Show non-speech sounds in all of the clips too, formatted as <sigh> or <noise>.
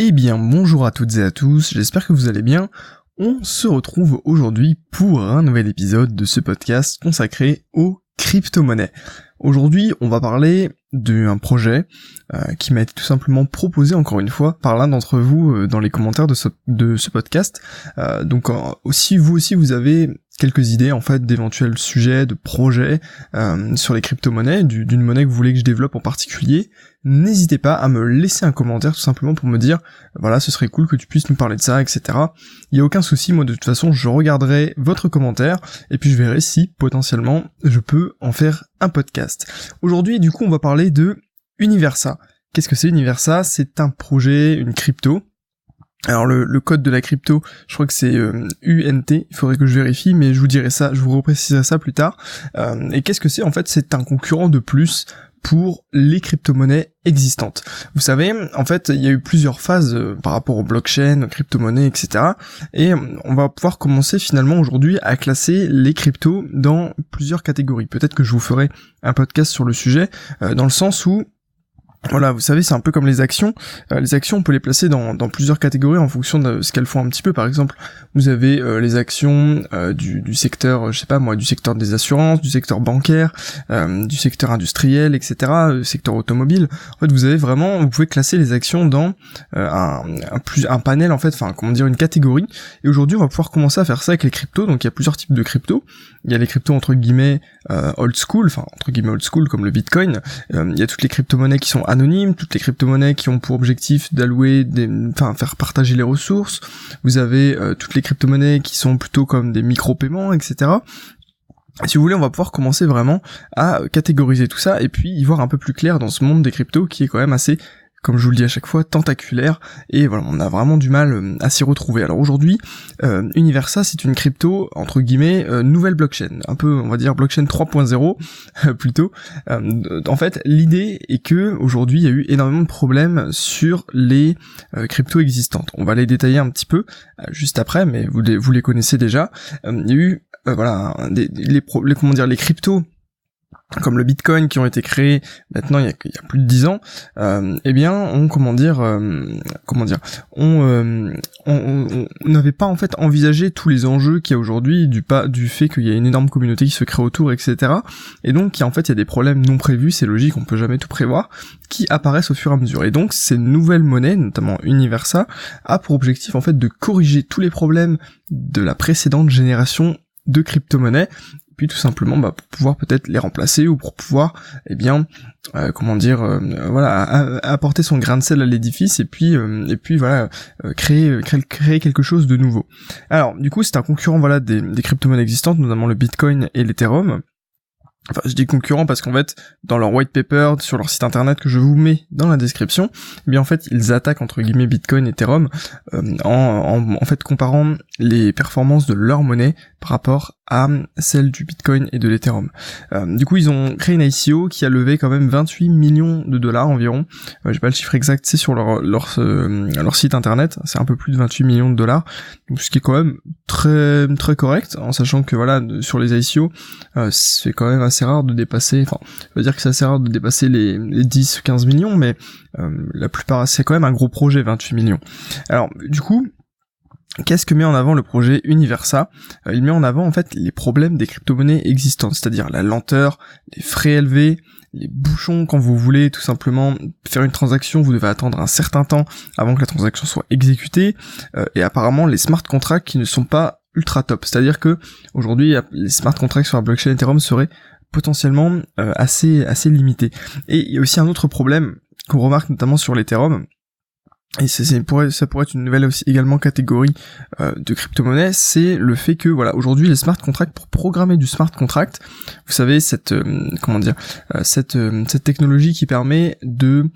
Eh bien, bonjour à toutes et à tous, j'espère que vous allez bien. On se retrouve aujourd'hui pour un nouvel épisode de ce podcast consacré aux crypto-monnaies. Aujourd'hui, on va parler d'un projet euh, qui m'a été tout simplement proposé encore une fois par l'un d'entre vous euh, dans les commentaires de ce, podcast. Euh, donc aussi vous aussi vous avez quelques idées en fait d'éventuels sujets, de projets euh, sur les crypto-monnaies, d'une monnaie que vous voulez que je développe en particulier, n'hésitez pas à me laisser un commentaire tout simplement pour me dire voilà ce serait cool que tu puisses nous parler de ça, etc. Il n'y a aucun souci, moi de toute façon je regarderai votre commentaire et puis je verrai si potentiellement je peux en faire un podcast. Aujourd'hui du coup on va parler de Universa. Qu'est-ce que c'est Universa? C'est un projet, une crypto, alors le, code de la crypto, je crois que c'est UNT, euh, il faudrait que je vérifie, mais je vous dirai ça, je vous repréciserai ça plus tard. Euh, et qu'est-ce que c'est? En fait, c'est un concurrent de plus pour les crypto-monnaies existantes. Vous savez, en fait, il y a eu plusieurs phases euh, par rapport aux blockchains, aux crypto-monnaies, etc. Et on va pouvoir commencer finalement aujourd'hui à classer les cryptos dans plusieurs catégories. Peut-être que je vous ferai un podcast sur le sujet, dans le sens où voilà, vous savez, c'est un peu comme les actions. Euh, les actions, on peut les placer dans, plusieurs catégories en fonction de ce qu'elles font un petit peu. Par exemple, vous avez euh, les actions euh, du, secteur, je sais pas moi, du secteur des assurances, du secteur bancaire, du secteur industriel, etc., secteur automobile. En fait, vous avez vraiment, vous pouvez classer les actions dans un panel en fait, enfin comment dire, une catégorie. Et aujourd'hui, on va pouvoir commencer à faire ça avec les cryptos. Donc, il y a plusieurs types de cryptos. Il y a les cryptos entre guillemets old school, enfin entre guillemets old school comme le Bitcoin. il y a toutes les crypto-monnaies qui sont toutes les crypto-monnaies qui ont pour objectif d'allouer des, enfin, faire partager les ressources. Vous avez euh, toutes les crypto-monnaies qui sont plutôt comme des micro-paiements, etc. Si vous voulez, on va pouvoir commencer vraiment à catégoriser tout ça et puis y voir un peu plus clair dans ce monde des cryptos qui est quand même assez comme je vous le dis à chaque fois, tentaculaire, et voilà, on a vraiment du mal euh, à s'y retrouver. Alors aujourd'hui, euh, Universa, c'est une crypto, entre guillemets, euh, nouvelle blockchain, un peu, on va dire, blockchain 3.0, plutôt. en fait, l'idée est que aujourd'hui, il y a eu énormément de problèmes sur les cryptos existantes. On va les détailler un petit peu juste après, mais vous les, connaissez déjà. il y a eu, voilà, les, les, comment dire, les cryptos comme le Bitcoin qui ont été créés maintenant il y a, plus de dix ans, euh, eh bien on comment dire euh, comment dire euh, on n'avait pas en fait envisagé tous les enjeux qu'il y a aujourd'hui du fait qu'il y a une énorme communauté qui se crée autour etc et donc en fait il y a des problèmes non prévus c'est logique on peut jamais tout prévoir qui apparaissent au fur et à mesure. Et donc ces nouvelles monnaies notamment Universa a pour objectif en fait de corriger tous les problèmes de la précédente génération de crypto-monnaies puis tout simplement bah, pour pouvoir peut-être les remplacer ou pour pouvoir eh bien euh, comment dire euh, voilà apporter son grain de sel à l'édifice et puis euh, et puis voilà créer, créer quelque chose de nouveau. Alors du coup c'est un concurrent voilà des, des crypto-monnaies existantes notamment le Bitcoin et l'Ethereum Enfin, je dis concurrent parce qu'en fait, dans leur white paper, sur leur site internet que je vous mets dans la description, eh bien en fait, ils attaquent entre guillemets Bitcoin et Ethereum en, en, en fait comparant les performances de leur monnaie par rapport à celle du Bitcoin et de l'Ethereum. Euh, du coup, ils ont créé une ICO qui a levé quand même 28 millions de dollars environ. Euh, J'ai pas le chiffre exact, c'est sur leur leur, euh, site internet, c'est un peu plus de 28 millions de dollars, ce qui est quand même très très correct, en sachant que voilà, sur les ICO, c'est quand même assez rare de dépasser, enfin, je veux dire que c'est assez rare de dépasser les, les 10 15 millions, mais la plupart, c'est quand même un gros projet, 28 millions. Alors, du coup, Qu'est-ce que met en avant le projet Universa? Euh, Il met en avant en fait les problèmes des crypto-monnaies existantes, c'est-à-dire la lenteur, les frais élevés, les bouchons quand vous voulez tout simplement faire une transaction, vous devez attendre un certain temps avant que la transaction soit exécutée, euh, et apparemment les smart contracts qui ne sont pas ultra top. C'est-à-dire que aujourd'hui les smart contracts sur la blockchain Ethereum seraient potentiellement euh, assez assez limités. Et il y a aussi un autre problème qu'on remarque notamment sur l'Ethereum, et c'est, ça pourrait être une nouvelle aussi également catégorie euh, de crypto-monnaie, c'est le fait que voilà aujourd'hui les smart contracts pour programmer du smart contract, vous savez cette euh, comment dire euh, cette cette technologie qui permet de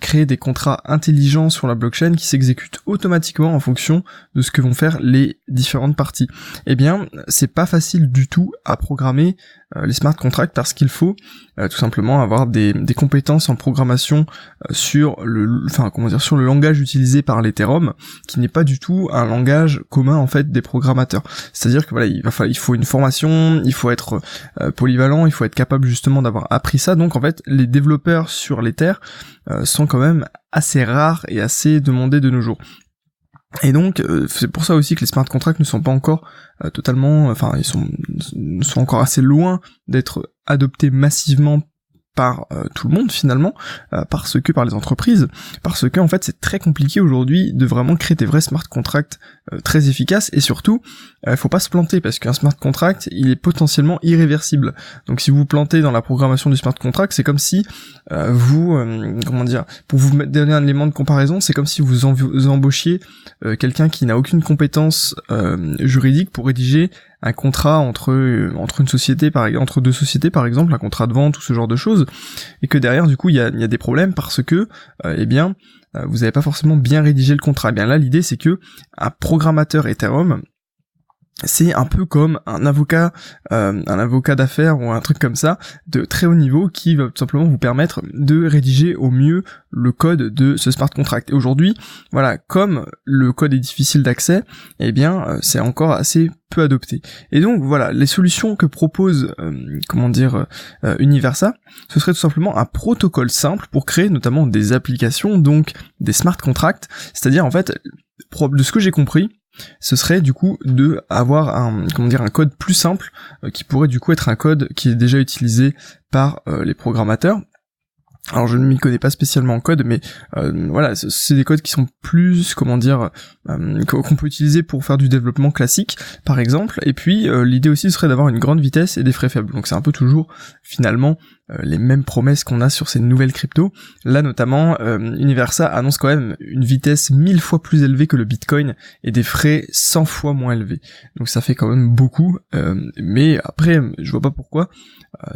créer des contrats intelligents sur la blockchain qui s'exécutent automatiquement en fonction de ce que vont faire les différentes parties. Eh bien, c'est pas facile du tout à programmer euh, les smart contracts parce qu'il faut euh, tout simplement avoir des, compétences en programmation euh, sur le enfin comment dire sur le langage utilisé par l'Ethereum, qui n'est pas du tout un langage commun en fait des programmateurs. C'est-à-dire que voilà, il faut une formation, il faut être euh, polyvalent, il faut être capable justement d'avoir appris ça. Donc en fait, les développeurs sur l'Ether euh, sont quand même assez rares et assez demandés de nos jours. Et donc euh, c'est pour ça aussi que les smart contracts ne sont pas encore totalement, enfin ils sont encore assez loin d'être adoptés massivement par euh, tout le monde finalement, euh, parce que par les entreprises, parce que en fait c'est très compliqué aujourd'hui de vraiment créer des vrais smart contracts euh, très efficaces et surtout il faut pas se planter parce qu'un smart contract il est potentiellement irréversible. Donc si vous vous plantez dans la programmation du smart contract, c'est comme si vous comment dire pour vous donner un élément de comparaison, c'est comme si vous, vous embauchiez quelqu'un qui n'a aucune compétence juridique pour rédiger un contrat entre euh, entre une société par entre deux sociétés par exemple un contrat de vente ou ce genre de choses et que derrière du coup il y a, y a des problèmes parce que euh, eh bien euh, vous n'avez pas forcément bien rédigé le contrat. Eh bien là l'idée c'est que un programmateur Ethereum c'est un peu comme un avocat, euh, un avocat d'affaires ou un truc comme ça de très haut niveau qui va tout simplement vous permettre de rédiger au mieux le code de ce smart contract. Et aujourd'hui, voilà, comme le code est difficile d'accès, eh bien, euh, c'est encore assez peu adopté. Et donc voilà, les solutions que propose, euh, comment dire, Universa, ce serait tout simplement un protocole simple pour créer notamment des applications, donc des smart contracts. C'est-à-dire en fait, de ce que j'ai compris, ce serait du coup de avoir un comment dire un code plus simple euh, qui pourrait du coup être un code qui est déjà utilisé par euh, les programmateurs alors je ne m'y connais pas spécialement en code, mais euh, voilà, c'est des codes qui sont plus, comment dire, qu'on peut utiliser pour faire du développement classique, par exemple. Et puis l'idée aussi serait d'avoir une grande vitesse et des frais faibles. Donc c'est un peu toujours finalement euh, les mêmes promesses qu'on a sur ces nouvelles cryptos. Là notamment, euh, Universa annonce quand même une vitesse mille fois plus élevée que le Bitcoin et des frais 100 fois moins élevés. Donc ça fait quand même beaucoup, euh, mais après je vois pas pourquoi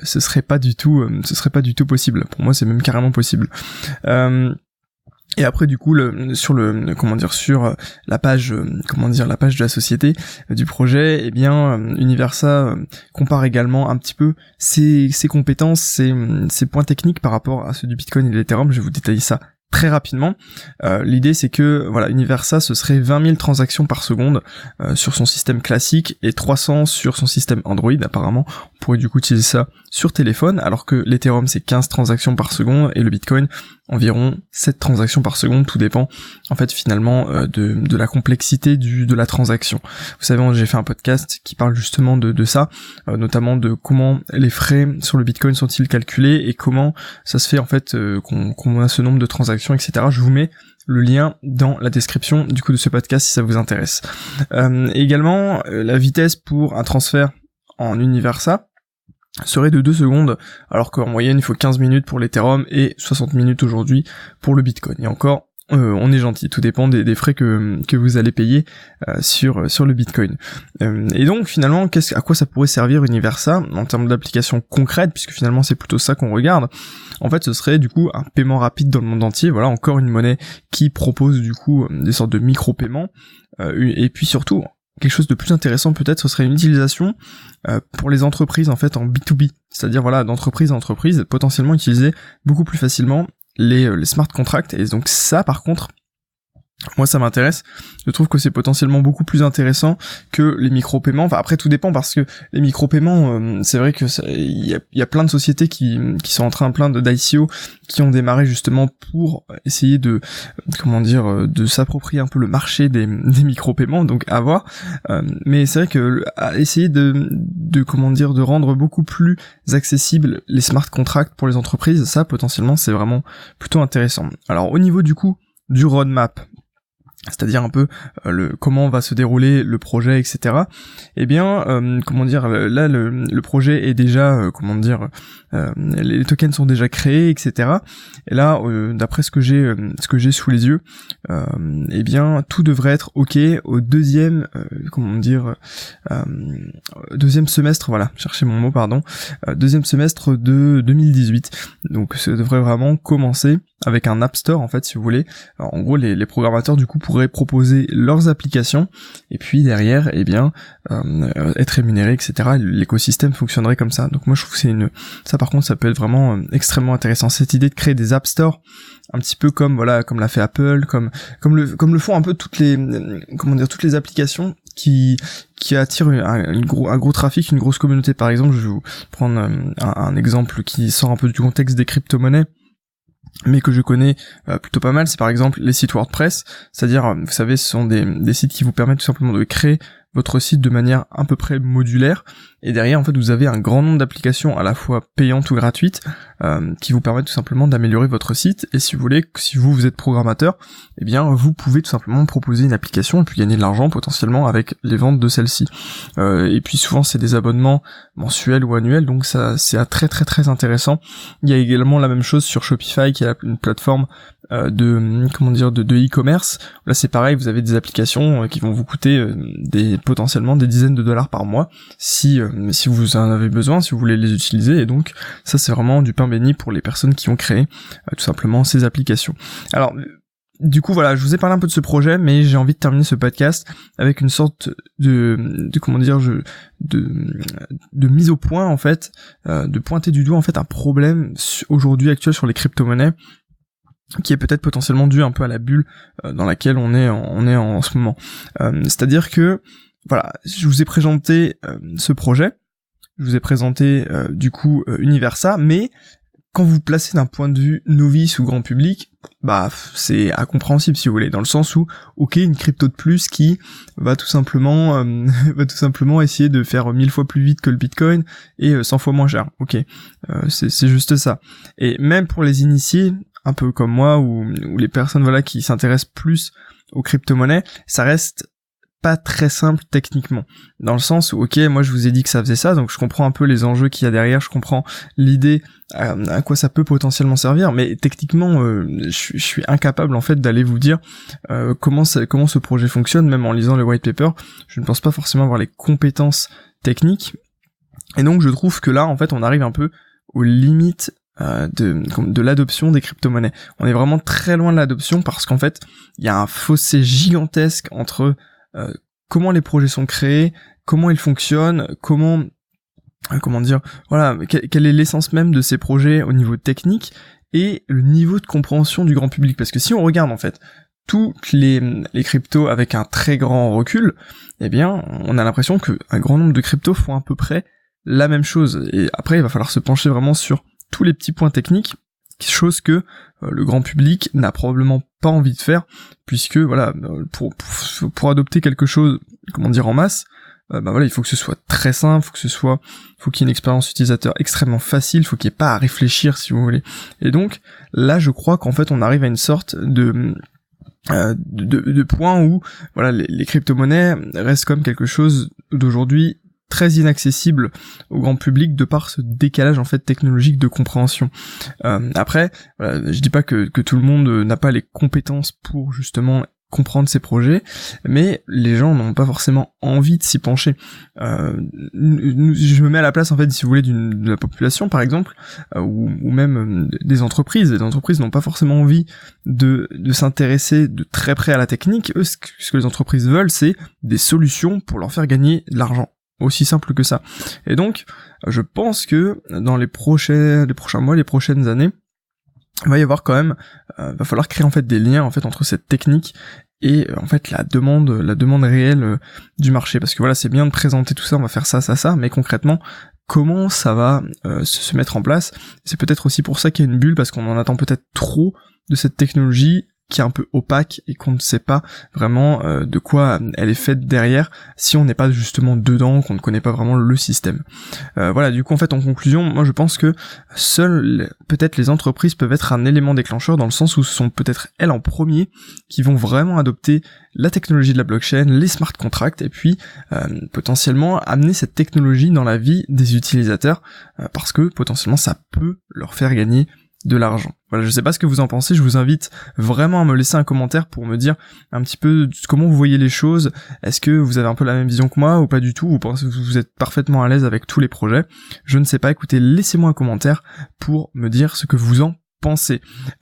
ce serait pas du tout, ce serait pas du tout possible. Pour moi c'est même carrément possible. Et après du coup le, sur le comment dire sur euh, la page euh, comment dire la page de la société euh, du projet, eh bien Universa compare également un petit peu ses, ses compétences, ses, ses points techniques par rapport à ceux du Bitcoin et de l'Ethereum. Je vais vous détailler ça très rapidement. Euh, l'idée c'est que voilà, Universa ce serait 20 000 transactions par seconde euh, sur son système classique et 300 sur son système Android apparemment. On pourrait du coup utiliser ça sur téléphone alors que l'Ethereum c'est 15 transactions par seconde et le Bitcoin environ 7 transactions par seconde, tout dépend en fait finalement euh, de, de, la complexité du, de la transaction. Vous savez, j'ai fait un podcast qui parle justement de, de ça, notamment de comment les frais sur le Bitcoin sont-ils calculés et comment ça se fait en fait qu'on a ce nombre de transactions etc. Je vous mets le lien dans la description du coup de ce podcast si ça vous intéresse. Euh, également, euh, la vitesse pour un transfert en Universa serait de 2 secondes, alors qu'en moyenne il faut 15 minutes pour l'Ethereum et 60 minutes aujourd'hui pour le Bitcoin. Et encore, euh, on est gentil, tout dépend des, frais que, que vous allez payer euh, sur, sur le Bitcoin. Euh, et donc finalement, qu'est-ce, à quoi ça pourrait servir Universa en termes d'application concrète, puisque finalement c'est plutôt ça qu'on regarde. En fait, ce serait du coup un paiement rapide dans le monde entier. Voilà, encore une monnaie qui propose du coup des sortes de micro-paiements. et puis surtout, quelque chose de plus intéressant peut-être, ce serait une utilisation pour les entreprises en fait en B2B, c'est-à-dire voilà d'entreprise à entreprise, potentiellement utiliser beaucoup plus facilement euh, les smart contracts. Et donc ça, par contre, moi ça m'intéresse. Je trouve que c'est potentiellement beaucoup plus intéressant que les micro-paiements. Enfin après tout dépend parce que les micro-paiements, euh, c'est vrai que il y a, y a, plein de sociétés qui, qui sont en train plein de d'ICO qui ont démarré justement pour essayer de comment dire euh, de s'approprier un peu le marché des, des micro-paiements. Donc à voir. Euh, mais c'est vrai que essayer de, de comment dire de rendre beaucoup plus accessible les smart contracts pour les entreprises, ça potentiellement c'est vraiment plutôt intéressant. Alors au niveau du coup du roadmap c'est-à-dire un peu euh, le comment va se dérouler le projet, etc. Eh bien, euh, comment dire, là le, projet est déjà, euh, comment dire, les tokens sont déjà créés, etc. Et là, d'après ce que j'ai, ce que j'ai sous les yeux, eh bien, tout devrait être ok au deuxième, comment dire, deuxième semestre, voilà, chercher mon mot, pardon, deuxième semestre de 2018. Donc, ça devrait vraiment commencer avec un App Store en fait si vous voulez. en gros les, les, programmateurs du coup pourraient proposer leurs applications et puis derrière eh bien euh, être rémunérés etc. L'écosystème fonctionnerait comme ça. Donc moi je trouve que c'est une ça par contre ça peut être vraiment euh, extrêmement intéressant cette idée de créer des App Store un petit peu comme voilà comme l'a fait Apple comme comme le comme le font un peu toutes les comment dire toutes les applications qui qui attirent un, gros, un gros trafic, une grosse communauté. Par exemple, je vais vous prendre euh, un exemple qui sort un peu du contexte des crypto-monnaies mais que je connais euh, plutôt pas mal, c'est par exemple les sites WordPress, c'est-à-dire, vous savez, ce sont des, des sites qui vous permettent tout simplement de créer votre site de manière à peu près modulaire et derrière en fait vous avez un grand nombre d'applications à la fois payantes ou gratuites euh, qui vous permettent tout simplement d'améliorer votre site. Et si vous voulez si vous vous êtes programmateur eh bien vous pouvez tout simplement proposer une application et puis gagner de l'argent potentiellement avec les ventes de celle-ci. Euh, et puis souvent c'est des abonnements mensuels ou annuels donc ça c'est très très très intéressant. Il y a également la même chose sur Shopify qui est une plateforme euh, de comment dire de e-commerce. Là c'est pareil, vous avez des applications euh, qui vont vous coûter euh, des potentiellement des dizaines de dollars par mois si si vous en avez besoin, si vous voulez les utiliser et donc ça c'est vraiment du pain béni pour les personnes qui ont créé tout simplement ces applications. Alors du coup voilà, je vous ai parlé un peu de ce projet, mais j'ai envie de terminer ce podcast avec une sorte de, de comment dire, je, de, de mise au point en fait, de pointer du doigt en fait un problème aujourd'hui actuel sur les crypto-monnaies qui est peut-être potentiellement dû un peu à la bulle euh, dans laquelle on est en, on est en, ce moment. Euh, c'est-à-dire que voilà, je vous ai présenté euh, ce projet, je vous ai présenté du coup Universa, mais quand vous, placez d'un point de vue novice ou grand public, bah c'est incompréhensible si vous voulez, dans le sens où ok une crypto de plus qui va tout simplement <laughs> va tout simplement essayer de faire mille fois plus vite que le Bitcoin et 100 fois moins cher. Ok, c'est juste ça. Et même pour les initiés, un peu comme moi ou, les personnes voilà qui s'intéressent plus aux crypto-monnaies, ça reste pas très simple techniquement. Dans le sens où, ok, moi je vous ai dit que ça faisait ça, donc je comprends un peu les enjeux qu'il y a derrière, je comprends l'idée euh, à, quoi ça peut potentiellement servir, mais techniquement, euh, je, suis incapable en fait d'aller vous dire euh, comment comment ce projet fonctionne, même en lisant le white paper. Je ne pense pas forcément avoir les compétences techniques, et donc je trouve que là, en fait, on arrive un peu aux limites euh, de, de l'adoption des crypto-monnaies. On est vraiment très loin de l'adoption parce qu'en fait, il y a un fossé gigantesque entre euh, comment les projets sont créés, comment ils fonctionnent, comment euh, comment dire, voilà, quelle est l'essence même de ces projets au niveau technique et le niveau de compréhension du grand public. Parce que si on regarde en fait toutes les, les cryptos avec un très grand recul, eh bien, on a l'impression qu'un grand nombre de cryptos font à peu près la même chose. Et après, il va falloir se pencher vraiment sur tous les petits points techniques, chose que euh, le grand public n'a probablement pas envie de faire, puisque voilà, euh, pour, adopter quelque chose, comment dire, en masse, euh, bah voilà, il faut que ce soit très simple, faut que ce soit, faut qu'il y ait une expérience utilisateur extrêmement facile, faut qu'il n'y ait pas à réfléchir si vous voulez. Et donc là, je crois qu'en fait, on arrive à une sorte de point où voilà les crypto-monnaies restent comme quelque chose d'aujourd'hui très inaccessible au grand public de par ce décalage en fait technologique de compréhension. Euh, après, je dis pas que, que tout le monde n'a pas les compétences pour justement comprendre ces projets, mais les gens n'ont pas forcément envie de s'y pencher. Euh, je me mets à la place en fait, si vous voulez, de la population par exemple, euh, ou, ou, même euh, des entreprises. Les entreprises n'ont pas forcément envie de, de s'intéresser de très près à la technique. Eux, ce que les entreprises veulent, c'est des solutions pour leur faire gagner de l'argent. Aussi simple que ça. Et donc, je pense que dans les prochains, mois, les prochaines années, il va y avoir quand même, euh, va falloir créer en fait des liens entre cette technique et euh, en fait la demande, la demande réelle euh, du marché. Parce que voilà, c'est bien de présenter tout ça, on va faire ça, ça, ça, mais concrètement, comment ça va se mettre en place? C'est peut-être aussi pour ça qu'il y a une bulle parce qu'on en attend peut-être trop de cette technologie qui est un peu opaque et qu'on ne sait pas vraiment euh, de quoi elle est faite derrière si on n'est pas justement dedans, qu'on ne connaît pas vraiment le système. Euh, voilà, du coup en fait en conclusion, moi je pense que seules peut-être les entreprises peuvent être un élément déclencheur dans le sens où ce sont peut-être elles en premier qui vont vraiment adopter la technologie de la blockchain, les smart contracts et puis euh, potentiellement amener cette technologie dans la vie des utilisateurs parce que potentiellement ça peut leur faire gagner de l'argent. Voilà, je sais pas ce que vous en pensez, je vous invite vraiment à me laisser un commentaire pour me dire un petit peu comment vous voyez les choses. Est-ce que vous avez un peu la même vision que moi ou pas du tout Vous pensez que vous êtes parfaitement à l'aise avec tous les projets Je ne sais pas, écoutez, laissez-moi un commentaire pour me dire ce que vous en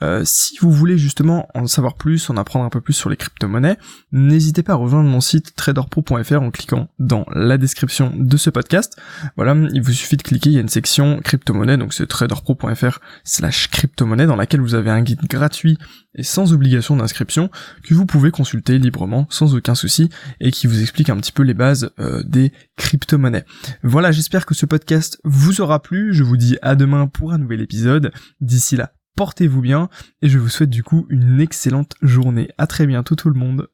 Euh, si vous voulez justement en savoir plus, en apprendre un peu plus sur les crypto-monnaies, n'hésitez pas à rejoindre mon site traderpro.fr en cliquant dans la description de ce podcast. Voilà, il vous suffit de cliquer, il y a une section crypto-monnaie, donc c'est traderpro.fr slash crypto-monnaie dans laquelle vous avez un guide gratuit et sans obligation d'inscription que vous pouvez consulter librement sans aucun souci et qui vous explique un petit peu les bases euh, des crypto-monnaies. Voilà, j'espère que ce podcast vous aura plu. Je vous dis à demain pour un nouvel épisode. D'ici là, portez-vous bien et je vous souhaite du coup une excellente journée. À très bientôt tout le monde.